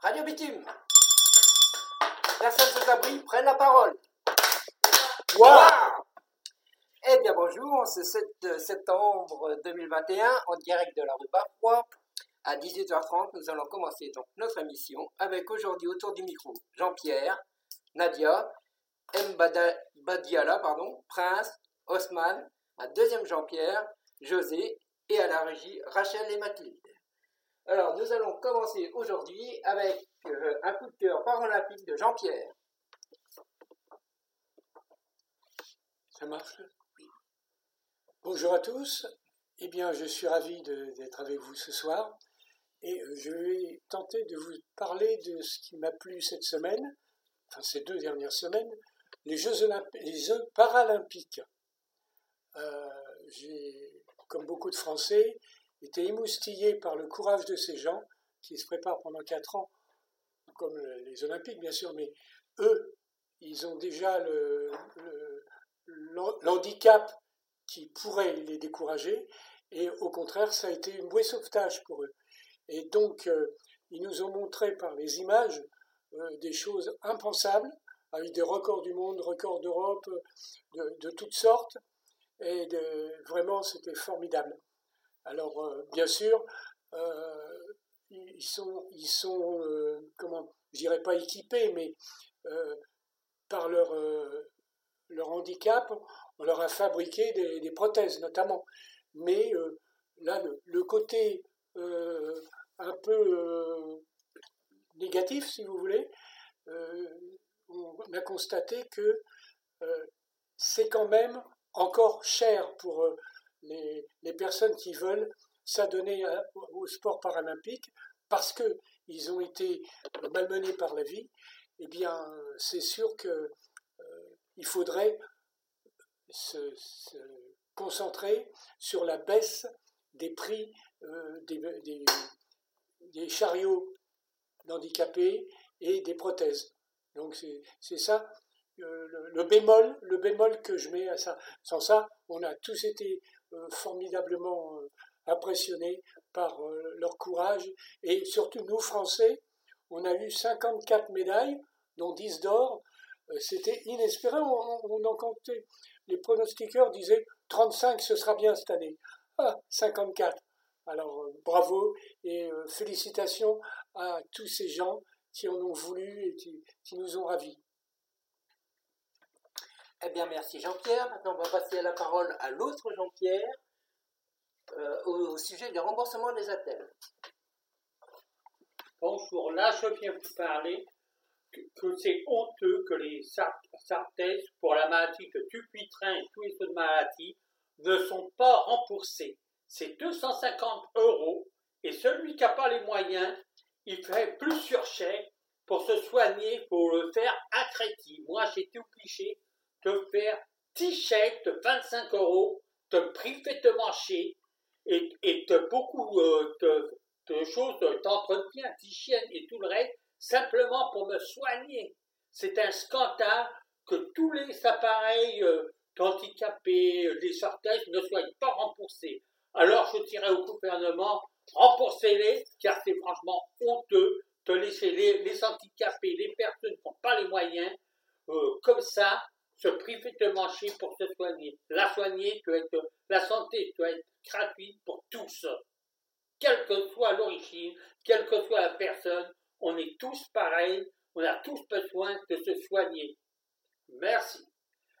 Radio Bitume. Personne sans abri prennent la parole. Wow eh bien bonjour, c'est 7 septembre 2021 en direct de la rue Barrois. À 18h30, nous allons commencer donc notre émission avec aujourd'hui autour du micro Jean-Pierre, Nadia, M. Badiala, pardon, Prince, Osman, un deuxième Jean-Pierre, José et à la régie Rachel et Mathilde. Alors nous allons commencer aujourd'hui avec euh, un coup de cœur paralympique de Jean-Pierre. Ça marche? Bonjour à tous. Eh bien, je suis ravi d'être avec vous ce soir et euh, je vais tenter de vous parler de ce qui m'a plu cette semaine, enfin ces deux dernières semaines, les Jeux, paralympiques. Euh, j'ai, comme beaucoup de Français, été émoustillé par le courage de ces gens qui se préparent pendant quatre ans, comme les Olympiques bien sûr, mais eux, ils ont déjà le, l'handicap qui pourrait les décourager, et au contraire, ça a été une bouée sauvetage pour eux. Et donc, euh, ils nous ont montré par les images euh, des choses impensables, avec des records du monde, records d'Europe, de, toutes sortes, et vraiment, c'était formidable. Alors, euh, bien sûr, ils sont, ils sont comment, je dirais pas équipés, mais par leur, leur handicap, on leur a fabriqué des, prothèses notamment. Mais euh, là, le, côté euh, un peu euh, négatif, si vous voulez, on a constaté que c'est quand même encore cher pour les, personnes qui veulent s'adonner au sport paralympique parce qu'ils ont été malmenés par la vie, eh bien, c'est sûr qu'il faudrait se, concentrer sur la baisse des prix euh, des, chariots d'handicapés et des prothèses. Donc c'est ça euh, le, bémol, le bémol que je mets à ça. Sans ça, on a tous été euh, formidablement impressionnés par leur courage et surtout nous Français, on a eu 54 médailles, dont 10 d'or. C'était inespéré, on, en comptait les pronostiqueurs disaient 35, ce sera bien cette année. Ah, 54. Alors euh, bravo et euh, félicitations à tous ces gens qui en ont voulu et qui, nous ont ravis. Eh bien, merci Jean-Pierre. Maintenant, on va passer la parole à l'autre Jean-Pierre euh, au, sujet du remboursement des attelles. Bonjour, là je viens vous parler que, c'est honteux que les sartèses pour la maladie de Dupuytren et tous les autres maladies ne sont pas remboursés. C'est 250 euros et celui qui n'a pas les moyens, il fait plus sur chèque pour se soigner, pour le faire à crédit. Moi, j'ai été obligé de faire 10 chèques de 25 euros, de priver de marcher et, et de beaucoup euh, de, de, choses d'entretien, d'hygiène et tout le reste simplement pour me soigner. C'est un scandale que tous les appareils euh, handicapés, euh, les orthèses ne soient pas remboursés. Alors je dirais au gouvernement, remboursez-les, car c'est franchement honteux de laisser les, handicapés, les personnes qui n'ont pas les moyens, euh, comme ça, se priver de manger pour se soigner. La soigner doit être, la santé doit être gratuite pour tous, quelle que soit l'origine, quelle que soit la personne, on est tous pareils, on a tous besoin de se soigner. Merci.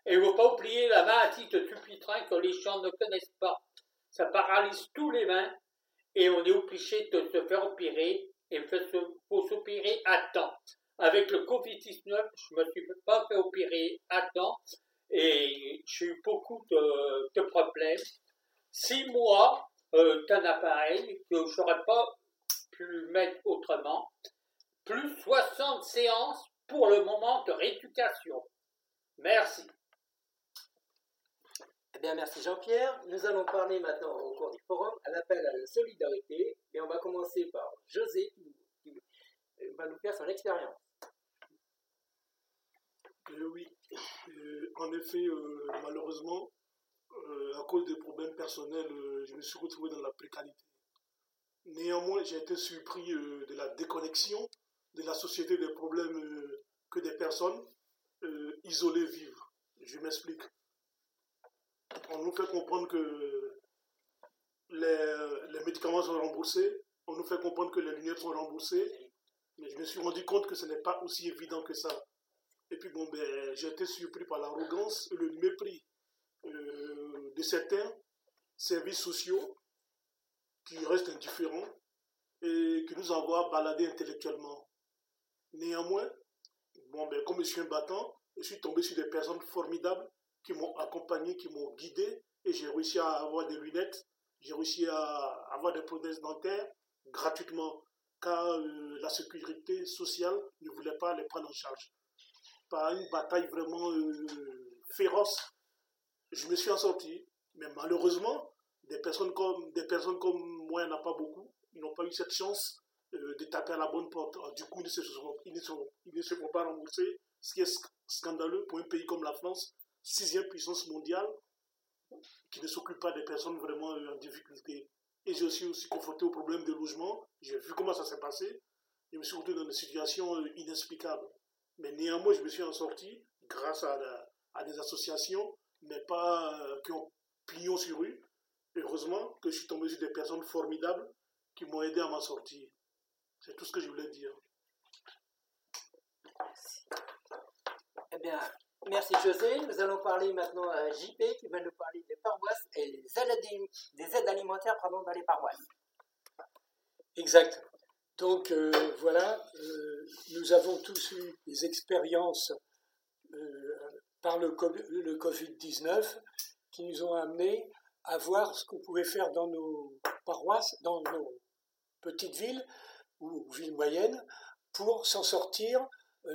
Et il ne faut pas oublier la maladie de Dupuytren que les gens ne connaissent pas. Ça paralyse tous les mains et on est obligé de se faire opérer et il faut s'opérer à temps. Avec le Covid-19, je ne me suis pas fait opérer à temps et j'ai eu beaucoup de, problèmes. Six mois euh, d'un appareil que je n'aurais pas pu mettre autrement plus 60 séances pour le moment de rééducation. Merci. Eh bien, merci Jean-Pierre. Nous allons parler maintenant au cours du forum à l'appel à la solidarité et on va commencer par José qui va nous faire son expérience. Euh, oui, euh, en effet, euh, malheureusement, à cause des problèmes personnels, je me suis retrouvé dans la précarité. Néanmoins, j'ai été surpris de la déconnexion de la société des problèmes que des personnes isolées vivent. Je m'explique. On nous fait comprendre que les, les, médicaments sont remboursés, on nous fait comprendre que les lunettes sont remboursées, mais je me suis rendu compte que ce n'est pas aussi évident que ça. Et puis bon, ben, j'ai été surpris par l'arrogance et le mépris euh, de certains services sociaux qui restent indifférents et qui nous envoient balader intellectuellement. Néanmoins, bon, ben, comme je suis un battant, je suis tombé sur des personnes formidables qui m'ont accompagné, qui m'ont guidé, et j'ai réussi à avoir des lunettes, j'ai réussi à avoir des prothèses dentaires gratuitement, car euh, la sécurité sociale ne voulait pas les prendre en charge. Par une bataille vraiment euh, féroce, je me suis en sorti, mais malheureusement, des personnes comme, des personnes comme moi, il n'y en a pas beaucoup, ils n'ont pas eu cette chance euh, de taper à la bonne porte. du coup, ils ne, se seront, pas remboursés, ce qui est scandaleux pour un pays comme la France, sixième puissance mondiale, qui ne s'occupe pas des personnes vraiment en difficulté. Et j'ai aussi, aussi confronté au problème de logement. J'ai vu comment ça s'est passé. Je me suis retrouvé dans une situation euh, inexplicable. Mais néanmoins, je me suis en sorti grâce à, à des associations, mais pas euh, qui ont plié sur rue. Heureusement que je suis tombé sur des personnes formidables qui m'ont aidé à m'en sortir. C'est tout ce que je voulais dire. Eh bien, merci José. Nous allons parler maintenant à JP qui va nous parler des paroisses et des aides, des aides alimentaires pardon, dans les paroisses. Exact. Donc euh, voilà, euh, nous avons tous eu des expériences euh, par le, le Covid-19 qui nous ont amenés à voir ce qu'on pouvait faire dans nos paroisses, dans nos petites villes ou villes moyennes, pour s'en sortir,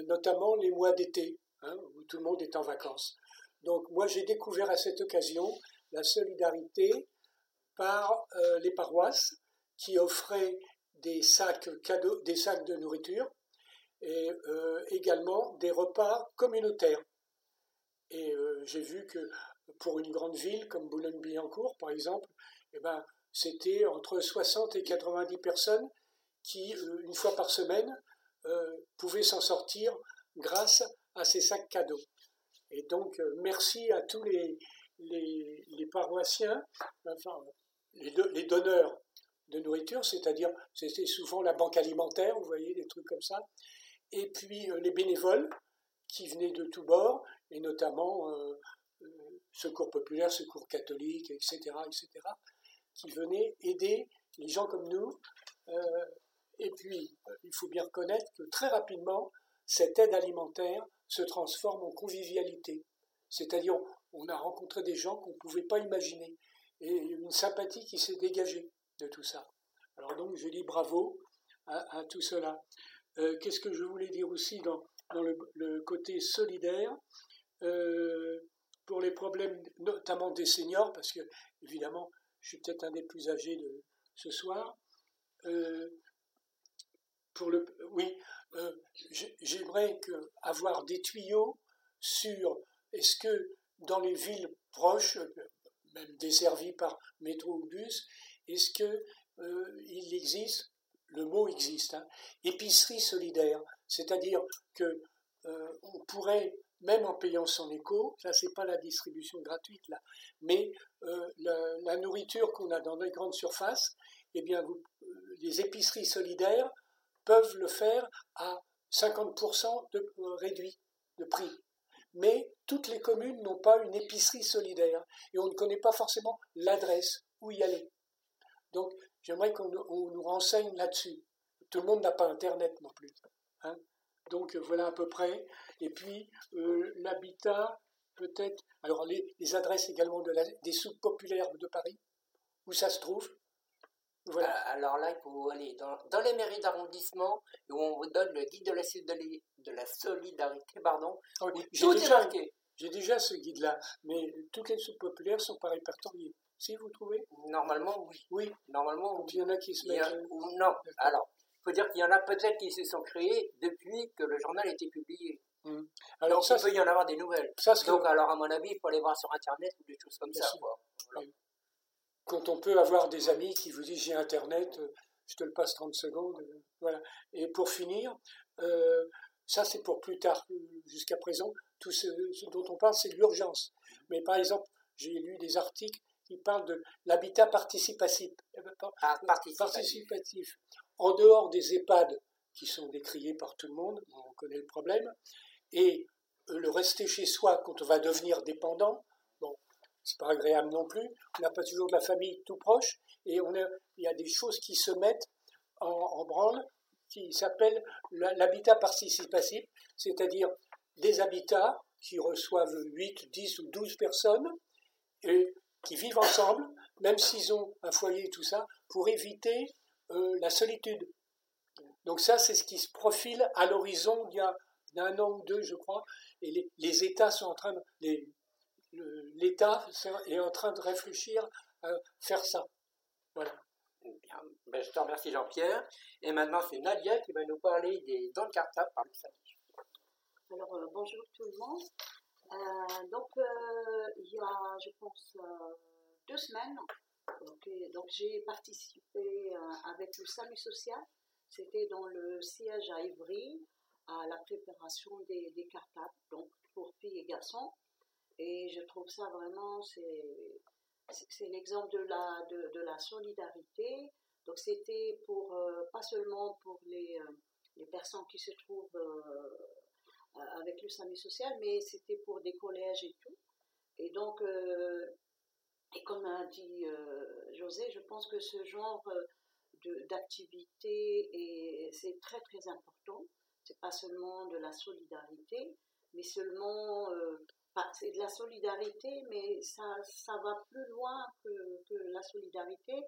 notamment les mois d'été. Hein, où tout le monde est en vacances. Donc moi j'ai découvert à cette occasion la solidarité par les paroisses qui offraient des sacs cadeaux, des sacs de nourriture et euh, également des repas communautaires. Et euh, j'ai vu que pour une grande ville comme Boulogne-Billancourt, par exemple, eh ben, c'était entre 60 et 90 personnes qui, une fois par semaine, pouvaient s'en sortir grâce à ces sacs cadeaux. Et donc, euh, merci à tous les, les, paroissiens, enfin, les, donneurs de nourriture, c'est-à-dire, c'était souvent la banque alimentaire, vous voyez, des trucs comme ça, et puis euh, les bénévoles qui venaient de tous bords, et notamment euh, Secours populaire, Secours catholique, etc., etc., qui venaient aider les gens comme nous. et puis, il faut bien reconnaître que très rapidement, cette aide alimentaire se transforme en convivialité. C'est-à-dire, on a rencontré des gens qu'on ne pouvait pas imaginer. Et une sympathie qui s'est dégagée tout ça. Alors donc, je dis bravo à, tout cela. Euh, qu'est-ce que je voulais dire aussi dans, le, côté solidaire euh, pour les problèmes notamment des seniors, parce que évidemment, je suis peut-être un des plus âgés de ce soir. Euh, pour le, oui, j'aimerais avoir des tuyaux sur est-ce que dans les villes proches, même desservies par métro ou bus, est-ce que euh, il existe, le mot existe, hein, épicerie solidaire, c'est-à-dire que euh, on pourrait même en payant son écho, ça c'est pas la distribution gratuite là, mais la, la, nourriture qu'on a dans les grandes surfaces, eh bien les épiceries solidaires peuvent le faire à 50% de euh, réduit de prix. Mais toutes les communes n'ont pas une épicerie solidaire et on ne connaît pas forcément l'adresse où y aller. Donc j'aimerais qu'on nous renseigne là-dessus. Tout le monde n'a pas Internet non plus. Hein. Donc voilà à peu près. Et puis euh, l'habitat, peut-être. Alors les, adresses également de des soupes populaires de Paris, où ça se trouve. Euh, alors là, il faut aller dans, les mairies d'arrondissement où on vous donne le guide de la, de la solidarité. Pardon, ah J'ai déjà, J'ai déjà ce guide-là, mais toutes les sous populaires sont pas répertoriées. Si vous trouvez Normalement, oui. Oui. Normalement, il y en a qui se mettent. non. Alors, il faut dire qu'il y en a peut-être qui se sont créés depuis que le journal a été publié. Hum. Alors, Donc, ça, il peut y en avoir des nouvelles. Donc, alors, à mon avis, il faut aller voir sur Internet ou des choses comme ça. Quoi. Quand on peut avoir des amis qui vous disent j'ai Internet, je te le passe 30 secondes. euh, Voilà. Et pour finir, euh, ça c'est pour plus tard. Jusqu'à présent, tout ce, ce dont on parle, c'est de l'urgence. Mais par exemple, j'ai lu des articles qui parlent de l'habitat participatif. Ah, participatif. participatif. En dehors des EHPAD qui sont décriés par tout le monde, on connaît le problème, et euh, le rester chez soi quand on va devenir dépendant, bon, c'est pas agréable non plus. On n'a pas toujours de la famille tout proche, et on a, il y a des choses qui se mettent en, en branle qui s'appellent l'habitat participatif, c'est-à-dire des habitats qui reçoivent 8, 10 ou 12 personnes et qui vivent ensemble, même s'ils ont un foyer et tout ça, pour éviter euh, la solitude. Donc ça, c'est ce qui se profile à l'horizon il y a d'un an ou deux, je crois, et les, les États sont en train de, les- l'État est en train de réfléchir à faire ça. Voilà. Bien. Ben, je te remercie Jean-Pierre. Et maintenant, c'est Nadia qui va nous parler des dents de cartable par le. Alors, euh, bonjour tout le monde. Euh, donc, euh, il y a, je pense, euh, deux semaines, donc, j'ai participé avec le SAMU social. C'était dans le siège à Ivry, à la préparation des, des cartables, donc pour filles et garçons. Et je trouve ça vraiment, c'est l'exemple de la, de, de la solidarité. Donc, c'était pour, pas seulement pour les, les personnes qui se trouvent avec le SAMU social, mais c'était pour des collèges et tout. Et donc, euh, et comme a dit euh, José, je pense que ce genre euh, d'activité, c'est très très important. C'est pas seulement de la solidarité, mais seulement, euh, c'est de la solidarité, mais ça, ça va plus loin que, que la solidarité.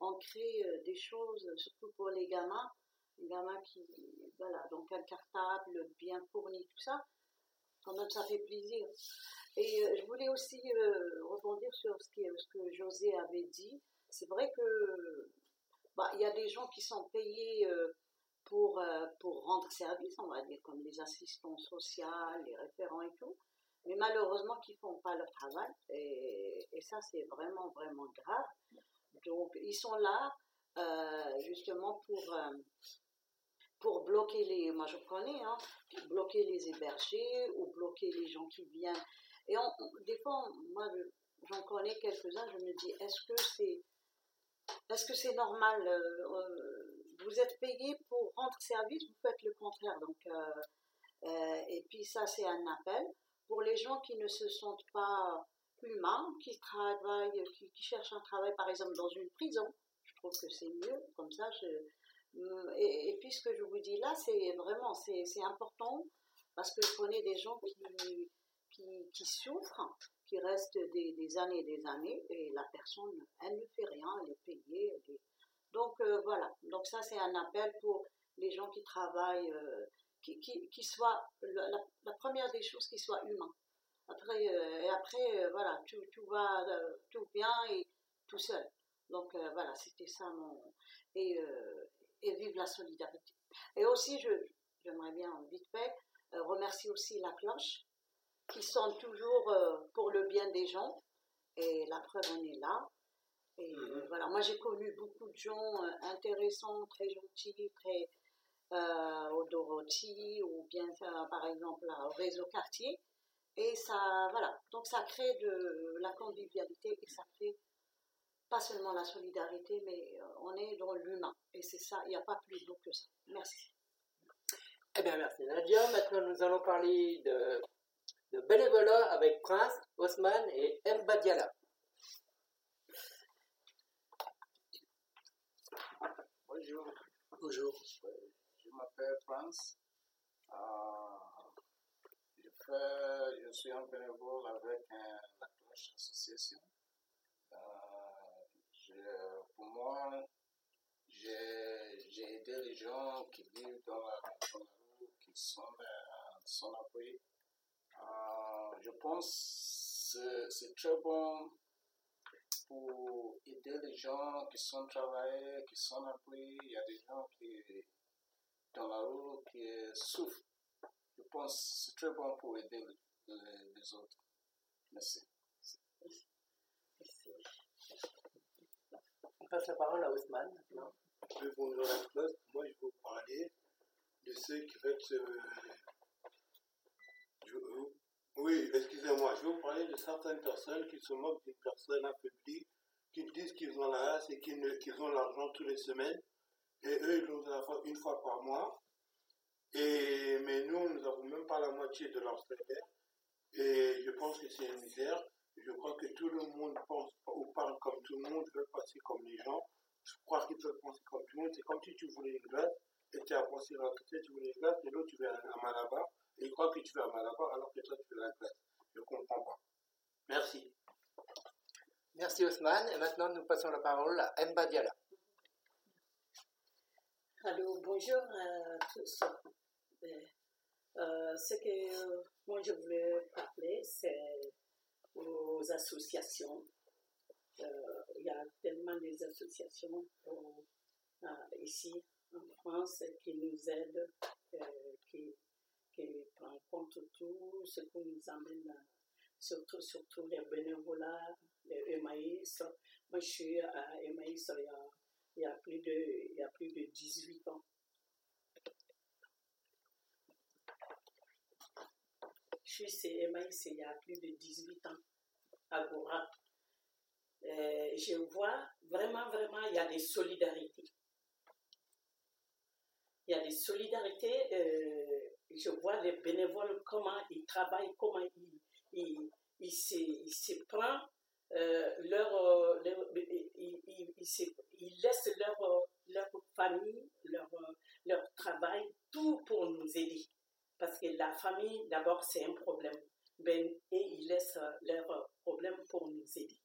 On crée euh, des choses, surtout pour les gamins, les gamins qui, voilà, donc un cartable bien fourni, tout ça, quand même ça fait plaisir. Et euh, je voulais aussi euh, rebondir sur ce, qui- ce que José avait dit. C'est vrai que bah, il y a des gens qui sont payés euh, pour, euh, pour rendre service, on va dire, comme les assistants sociaux, les référents et tout, mais malheureusement qui font pas leur travail. Et, et ça, c'est vraiment, vraiment grave. Donc, ils sont là euh, justement pour, euh, pour bloquer les, moi je connais, hein, bloquer les hébergés ou bloquer les gens qui viennent. Et on- on- des fois, moi je- j'en connais quelques-uns, je me dis, est-ce que c'est est-ce que c'est normal euh, euh, Vous êtes payé pour rendre service, vous faites le contraire. Donc, euh, et puis ça, c'est un appel pour les gens qui ne se sentent pas humains, qui travaillent, qui, cherchent un travail, par exemple, dans une prison. Je trouve que c'est mieux, comme ça. Et, et puis ce que je vous dis là, c'est vraiment c'est important parce que je connais des gens qui, qui, souffrent, qui restent des, années et des années et la personne, elle ne fait rien, elle est payée. Donc euh, voilà, donc ça c'est un appel pour les gens qui travaillent, euh, qui, qui, qui soient, la, première des choses, qui soient humains. Après, euh, et après, euh, voilà, tout, tout va euh, tout bien et tout seul. Donc euh, voilà, c'était ça mon. Euh, et vive la solidarité. Et aussi, je, j'aimerais bien vite fait euh, remercier aussi la cloche, qui sonne toujours euh, pour le bien des gens. Et la preuve, on est là. Et Mhm. voilà, moi j'ai connu beaucoup de gens euh, intéressants, très gentils, très euh, au Dorothy ou bien euh, par exemple au réseau quartier. Et ça, voilà, donc ça crée de la convivialité et ça crée pas seulement la solidarité, mais euh, on est dans l'humain. Et c'est ça, il n'y a pas plus beau que ça. Merci. Eh bien, merci Nadia. Maintenant, nous allons parler de, de bénévolat avec Prince, Osman et Mba Diala. Bonjour, Bonjour. je m'appelle France. Euh, je, fais, je suis un bénévole avec euh, la Cloche Association. Euh, je- pour moi, j'ai aidé les gens qui vivent dans la, rue, qui sont euh, sans abri. Euh, je pense que c'est très bon pour aider les gens qui sont travaillés, qui sont abri. Il y a des gens qui, dans la rue, qui souffrent. Je pense que c'est très bon pour aider les, les- autres. Merci. On passe la parole à Osman maintenant. Oui, bonjour la classe. Moi, je vais vous parler de ceux qui euh, je- oui, excusez-moi, je vais vous parler de certaines personnes qui se moquent d'une personne affaiblie, qui disent qu'ils ont la race et qu'ils ont l'argent toutes les semaines. Et eux, ils l'ont la une fois par mois. Et, mais nous, nous n'avons même pas la moitié de leur salaire. Et je pense que c'est une misère. Je crois que tout le monde pense ou parle comme tout le monde, veut passer comme les gens. Je crois qu'ils veulent penser comme tout le monde. C'est comme si tu voulais une glace et tu as pensé à côté, tu voulais une glace et l'autre tu veux un, un malabar. Et ils croient que tu veux un malabar alors que toi tu veux la glace. Je ne comprends pas. Merci. Merci Osman. Et maintenant, nous passons la parole à Mba Diala. Alors, bonjour à tous. Euh, euh, ce que euh, moi je voulais parler, c'est aux associations. Euh, il y a tellement des associations euh, ici en France qui nous aident, euh, qui, qui prennent compte de tout ce qui nous amène, à- surtout, surtout les bénévolats, les Emmaüs. Moi, je suis à Emmaüs il y a il y a plus de, il y a plus de 18 ans. Je suis chez Emmaüs il y a plus de 18 ans, à Gora. Euh, je vois vraiment, vraiment, il y a des solidarités. Il y a des solidarités. euh, je vois les bénévoles, comment ils travaillent, comment ils, ils, ils se, ils se prennent euh, leur, ils, ils- ils se- ils laissent leur, leur famille, leur, leur travail, tout pour nous aider. Parce que la famille, d'abord, c'est un problème. Ben, et ils laissent euh, leur euh, problème pour nous aider.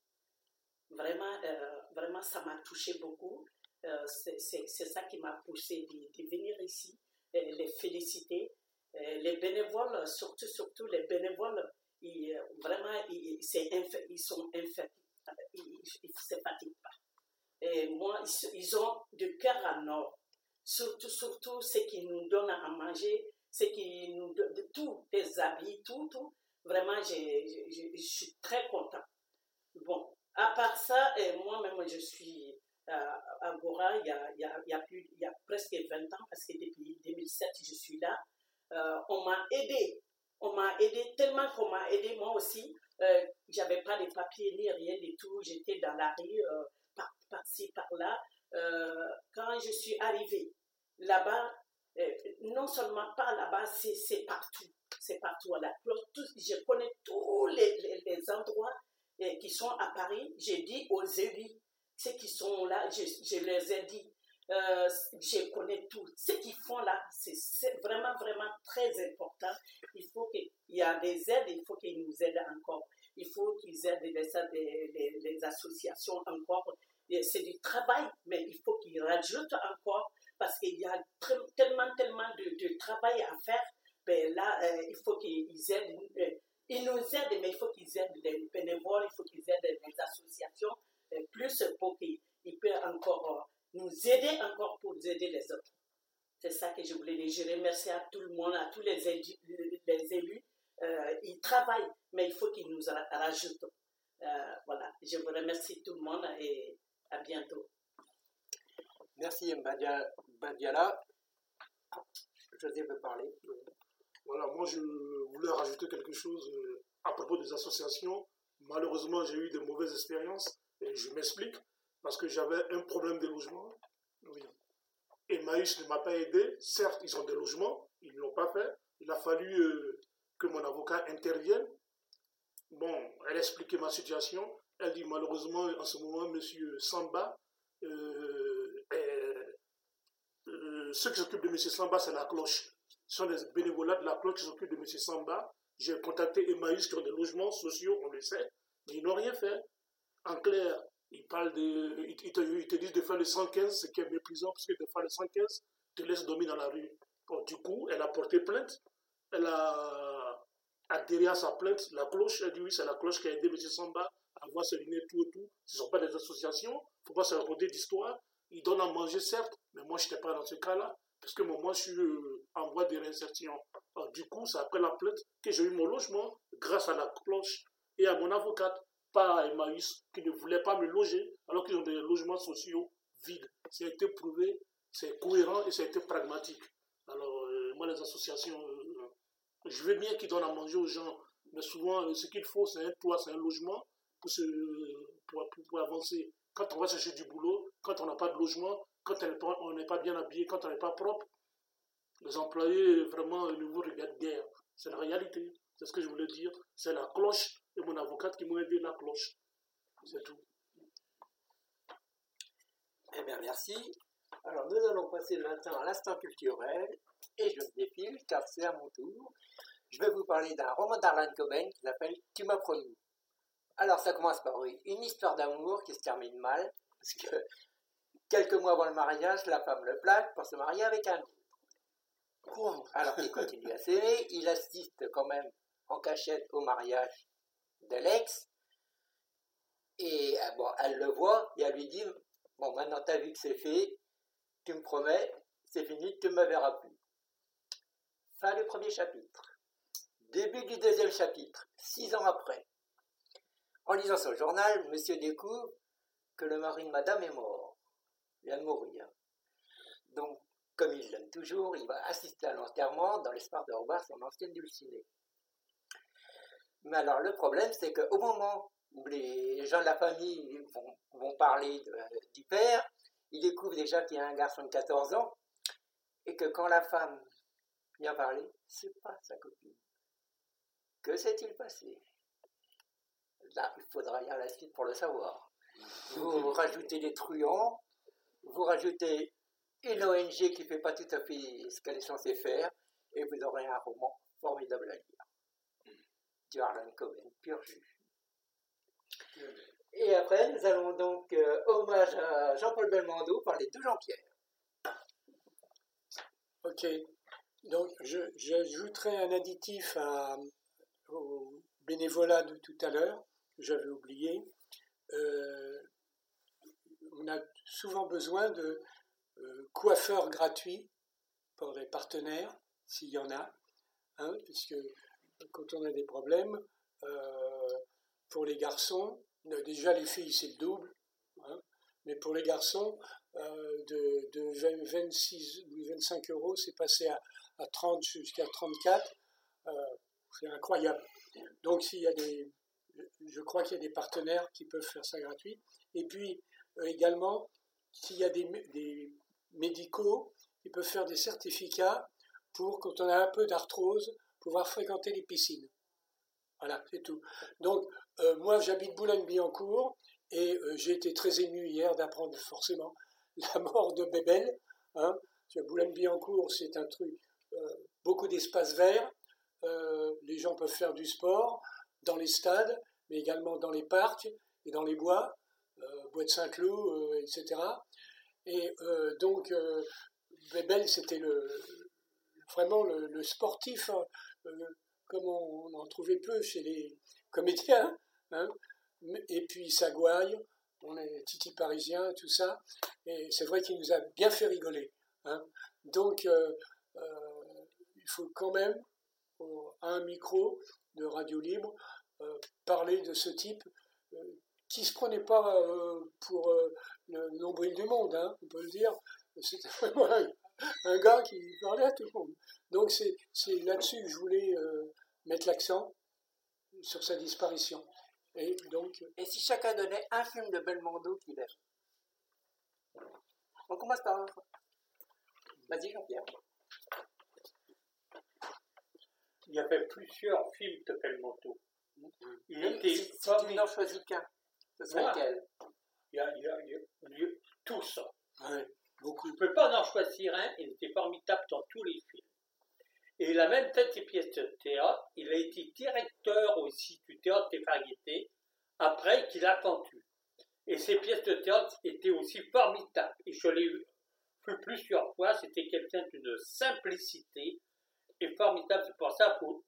Vraiment, euh, vraiment ça m'a touché beaucoup. Euh, c'est ça qui m'a poussé de, venir ici, euh, les féliciter. Euh, les bénévoles, surtout, surtout les bénévoles, ils, vraiment, ils, ils sont infa- ils ne se fatiguent pas. Et moi, ils, ont de cœur à nord. Surtout, surtout, ce qui nous donne à manger, ce qui nous donne tout, des habits, tout, tout. Vraiment, j'ai- je suis très content. Bon, à part ça, moi-même, je suis euh, à Gora il y a, presque 20 ans, parce que depuis 2007, je suis là. Euh, on m'a aidé. On m'a aidé tellement qu'on m'a aidé moi aussi. Euh, J'avais pas les papiers ni rien du tout. J'étais dans la rue, euh, par, par-ci, par-là. Quand je suis arrivée là-bas, non seulement pas là-bas, c'est partout. C'est partout à la. Tout- je connais tous les, endroits qui sont à Paris. J'ai dit aux élus, ceux qui sont là, je, je les ai dit. Euh, je connais tout. Ce qu'ils font là, c'est vraiment, vraiment très important. Il faut qu'il y a des aides, il faut qu'ils nous aident encore. Il faut qu'ils aident les, associations encore. C'est du travail, mais il faut qu'ils rajoutent encore parce qu'il y a tellement, tellement de, travail à faire. Ben là, euh, il faut qu'ils aident. Ils nous aident, mais il faut qu'ils aident les bénévoles, il faut qu'ils aident les associations, euh, plus pour qu'ils ils peuvent encore euh, nous aider encore pour aider les autres. C'est ça que je voulais dire. Je remercie à tout le monde, à tous les élus. Euh, ils travaillent, mais il faut qu'ils nous ra- rajoutent. Voilà. Je vous remercie tout le monde et à bientôt. Merci Mba Dia- Mba Diala. José veut parler. Voilà, moi je voulais rajouter quelque chose euh, à propos des associations. Malheureusement, j'ai eu de mauvaises expériences et je m'explique parce que j'avais un problème de logement. Oui. Emmaüs ne m'a pas aidé. Certes, ils ont des logements, ils ne l'ont pas fait. Il a fallu euh, que mon avocat intervienne. Bon, elle a expliqué ma situation. Elle dit malheureusement, en ce moment, monsieur Samba, euh, euh, ceux qui s'occupent de monsieur Samba, c'est la cloche. Sont des bénévolats de la cloche qui s'occupent de M. Samba. J'ai contacté Emmaüs qui ont des logements sociaux, on le sait, mais ils n'ont rien fait. En clair, ils, de, ils, te, disent de faire le 115, ce qui est méprisant, parce que de faire le 115 te laisse dormir dans la rue. Du coup, elle a porté plainte. Elle a adhéré à sa plainte. La cloche, elle dit oui, c'est la cloche qui a aidé M. Samba à avoir ses lunettes, tout et tout. Ce ne sont pas des associations. Il ne faut pas se raconter d'histoire. Ils donnent à manger, certes, mais moi, je n'étais pas dans ce cas-là parce que moi, je suis euh, en voie de réinsertion. Alors, du coup, c'est après la plainte que j'ai eu mon logement grâce à la cloche et à mon avocate, pas à Emmaüs, qui ne voulait pas me loger, alors qu'ils ont des logements sociaux vide. Ça a été prouvé, c'est cohérent et ça a été pragmatique. Alors, euh, moi, les associations, euh, je veux bien qu'ils donnent à manger aux gens, mais souvent, ce qu'il faut, c'est un toit, c'est un logement pour, se, pour- pour avancer. Quand on va chercher du boulot, quand on n'a pas de logement, quand on n'est pas, bien habillé, quand on n'est pas propre, les employés, vraiment, ne vous regardent guère. C'est la réalité. C'est ce que je voulais dire. C'est la cloche et mon avocate qui m'ont aidé la cloche. C'est tout. Eh bien, merci. Alors, nous allons passer maintenant à l'instant culturel, et je me défile, car c'est à mon tour. Je vais vous parler d'un roman d'Arlan Coben qui s'appelle Tu m'as promis. Alors, ça commence par une histoire d'amour qui se termine mal, parce que quelques mois avant le mariage, la femme le plaque pour se marier avec un autre. Alors qu'il continue à s'aimer, il assiste quand même en cachette au mariage de l'ex, et euh, bon, elle le voit, et elle lui dit Bon, maintenant t'as vu que c'est fait, tu me promets, c'est fini, tu ne me verras plus. Fin du premier chapitre. Début du deuxième chapitre, six ans après. En lisant son journal, monsieur découvre que le mari de madame est mort. De mourir. Donc, comme il l'aime toujours, il va assister à l'enterrement dans l'espoir de revoir son ancienne dulcinée. Mais alors, le problème, c'est qu'au moment où les gens de la famille vont, parler du père, il découvre déjà qu'il y a un garçon de 14 ans et que quand la femme vient parler, c'est pas sa copine. Que s'est-il passé? Là, il faudra lire la suite pour le savoir. Vous rajoutez des truands, vous rajoutez une ONG qui ne fait pas tout à fait ce qu'elle est censée faire, et vous aurez un roman formidable à lire. Du Harlan Coben, pur jus. Et après, nous allons donc, euh, hommage à Jean-Paul Belmondo, parler de Jean-Pierre. Ok. Donc, j'ajouterai un additif à- au bénévolat de tout à l'heure, j'avais oublié. Euh, on a souvent besoin de euh, coiffeurs gratuits pour les partenaires, s'il y en a, hein, puisque quand on a des problèmes, euh, pour les garçons, euh, déjà les filles c'est le double, hein, mais pour les garçons, euh, de, de 20 26 ou 25 euros, c'est passé à, à 30 jusqu'à 34. euh, c'est incroyable. Donc, s'il y a des, je crois qu'il y a des partenaires qui peuvent faire ça gratuit. Et puis, également, s'il y a des, des médicaux qui peuvent faire des certificats pour, quand on a un peu d'arthrose, pouvoir fréquenter les piscines. Voilà, c'est tout. Donc, euh, moi, j'habite Boulogne-Billancourt et euh, j'ai été très ému hier d'apprendre forcément la mort de Bébel. Hein. Boulogne-Billancourt, c'est un truc, euh, beaucoup d'espaces verts. Les gens peuvent faire du sport dans les stades, mais également dans les parcs et dans les bois, bois de Saint-Cloud, euh, etc. Et euh, donc, euh, Bébel, c'était vraiment le, sportif, hein, euh, comme on, en trouvait peu chez les comédiens. hein. Et puis Sagouaille, on est Titi Parisien, tout ça. Et c'est vrai qu'il nous a bien fait rigoler. hein. Donc, euh, euh, il faut quand même, à un micro de radio libre, euh, parler de ce type euh, qui se prenait pas euh, pour euh, le nombril du monde, hein, on peut le dire. C'était vraiment un, un gars qui parlait à tout le monde. Donc, c'est c'est là-dessus que je voulais euh, mettre l'accent sur sa disparition. Et donc, Et si chacun donnait un film de Belmondo qu'il aime On commence par. Vas-y, Jean-Pierre. Il y avait plusieurs films de Belmondo. Il Même était si, si tu formidable. n'en choisis qu'un, ce serait Moi. lequel Il y a, il y a- il y a- il y a tous. ouais, beaucoup. Je ne peux pas en choisir un, il était formidable dans tous les films. Et il a même fait ses pièces de théâtre. Il a été directeur aussi du théâtre des variétés, après qu'il a pendu. Et ses pièces de théâtre étaient aussi formidables. Et je l'ai vu plusieurs fois, c'était quelqu'un d'une simplicité et formidable. C'est pour ça qu'il faut,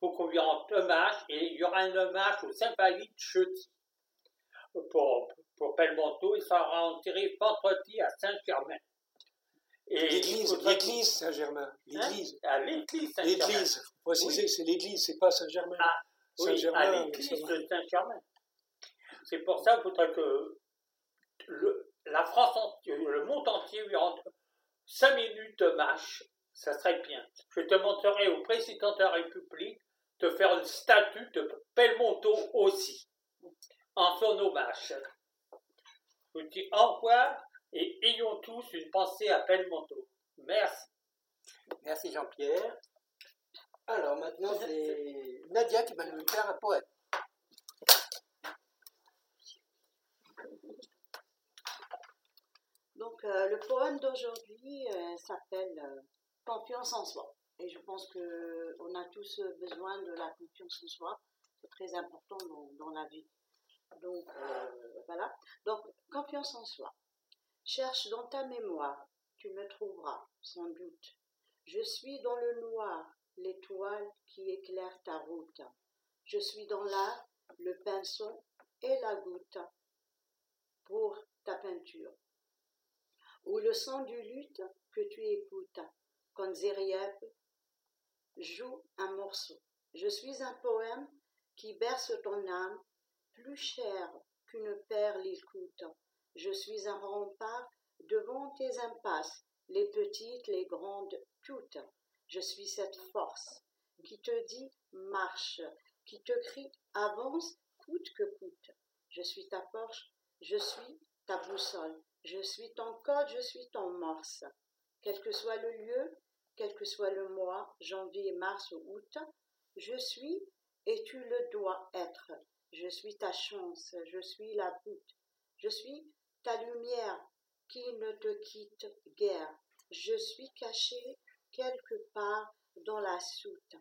faut qu'on lui rende hommage. Et il y aura un hommage aux Invalides jeudi. Pour, pour Belmondo, il sera enterré vendredi à Saint-Germain. L'église, faudra- l'église Saint-Germain. L'église. Hein à l'église Saint-Germain. L'église. Préciser, c'est l'église, c'est pas Saint-Germain. Ah, Oui, Saint-Germain, à ça l'église de Saint-Germain. C'est pour ça qu'il faudrait que le- la France le monde entier lui rend 5 minutes de match, ça serait bien. Je te montrerai au président de la République de faire une statue de Belmondo aussi, en son hommage. Je vous dis au revoir et ayons tous une pensée à Belmondo. Merci. Merci Jean-Pierre. Alors maintenant, c'est Nadia qui va nous faire un poème. Donc, euh, le poème d'aujourd'hui euh, s'appelle euh, Confiance en soi. Et je pense qu'on a tous besoin de la confiance en soi. C'est très important dans, dans la vie. Donc, voilà. Donc, confiance en soi. Cherche dans ta mémoire, tu me trouveras, sans doute. Je suis dans le noir, l'étoile qui éclaire ta route. Je suis dans l'art, le pinceau et la goutte pour ta peinture ou le son du luth que tu écoutes, quand Zériep joue un morceau. Je suis un poème qui berce ton âme, plus cher qu'une perle il coûte. Je suis un rempart devant tes impasses, les petites, les grandes, toutes. Je suis cette force qui te dit marche, qui te crie avance, coûte que coûte. Je suis ta porche, je suis ta boussole, je suis ton code, je suis ton morse. Quel que soit le lieu, quel que soit le mois, janvier, mars ou août, je suis et tu le dois être. Je suis ta chance, je suis la voûte. Je suis ta lumière qui ne te quitte guère. Je suis caché quelque part dans la soute.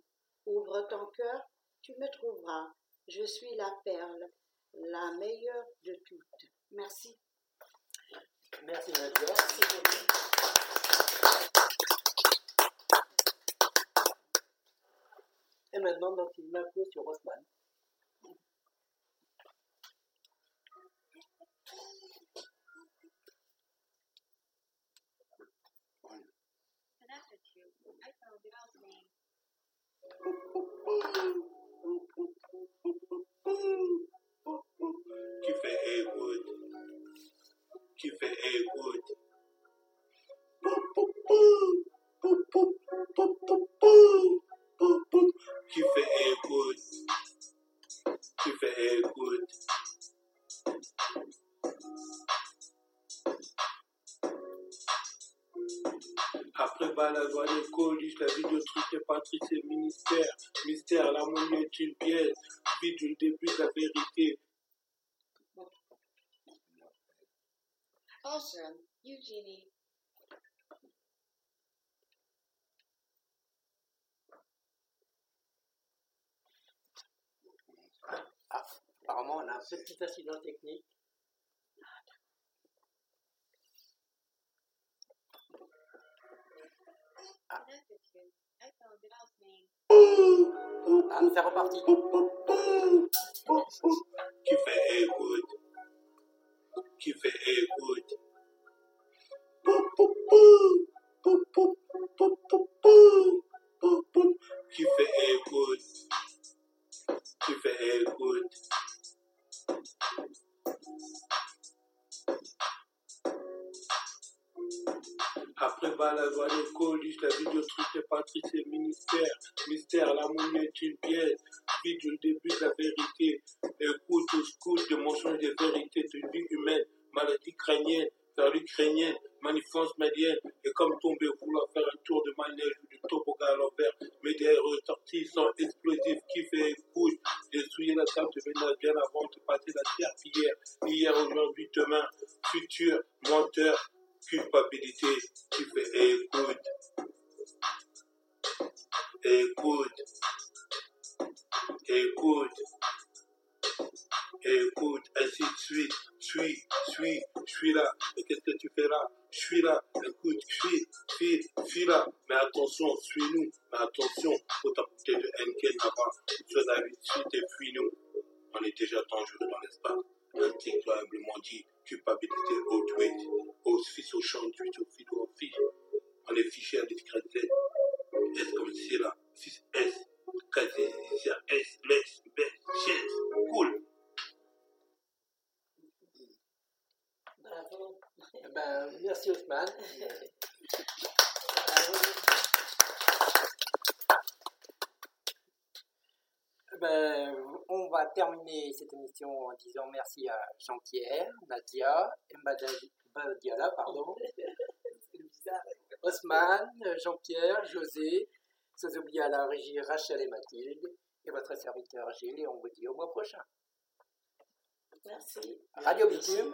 Ouvre ton cœur, tu me trouveras. Je suis la perle, la meilleure de toutes. Merci. Merci Nadia. Et maintenant, donc, il m'impose sur Rossman. Qui fait écoute, qui fait écoute. Qui fait balado à l'école, la vie de truc et Patrice et ministère. Mystère, l'harmonie est une pièce. Vie du début de la vérité. Awesome, Eugenie. Ah, apparemment, on a un petit incident technique. Ah. C'est reparti. Qui fait écoute, qui fait écoute? Qui fait écoute, qui fait écoute? Balado à l'école, la de truc Patrice et ministère. Mystère, l'amour est une pièce. Vie du début de la vérité. Écoute ou scout de mensonges de vérité d'une vie humaine. Maladie crânienne, vers l'ukrainienne, manifeste médienne. Et comme tomber, vouloir faire un tour de manège ou de toboggan à l'envers. Mais des sont explosifs qui fait écoute. J'ai souillé la table de ménage bien avant de passer la terre hier. Hier, aujourd'hui, demain. Futur, menteur, culpabilité qui fait écoute. Écoute. Écoute. Écoute, ainsi de suite. Suis, suis, suis là. Mais qu'est-ce que tu fais là Je suis là. Écoute, suis, suis, suis là. Mais attention, suis-nous. Mais attention, faut ta bouteille de Henken là-bas. Sois la suite et fuis-nous. On est déjà dangereux dans l'espace. Intellectuellement dit, Jean-Pierre, Nadia, Mbadiala, pardon, Osman, Jean-Pierre, José, sans oublier à la régie Rachel et Mathilde, et votre serviteur Gilles, et on vous dit au mois prochain. Merci. Radio Bitume.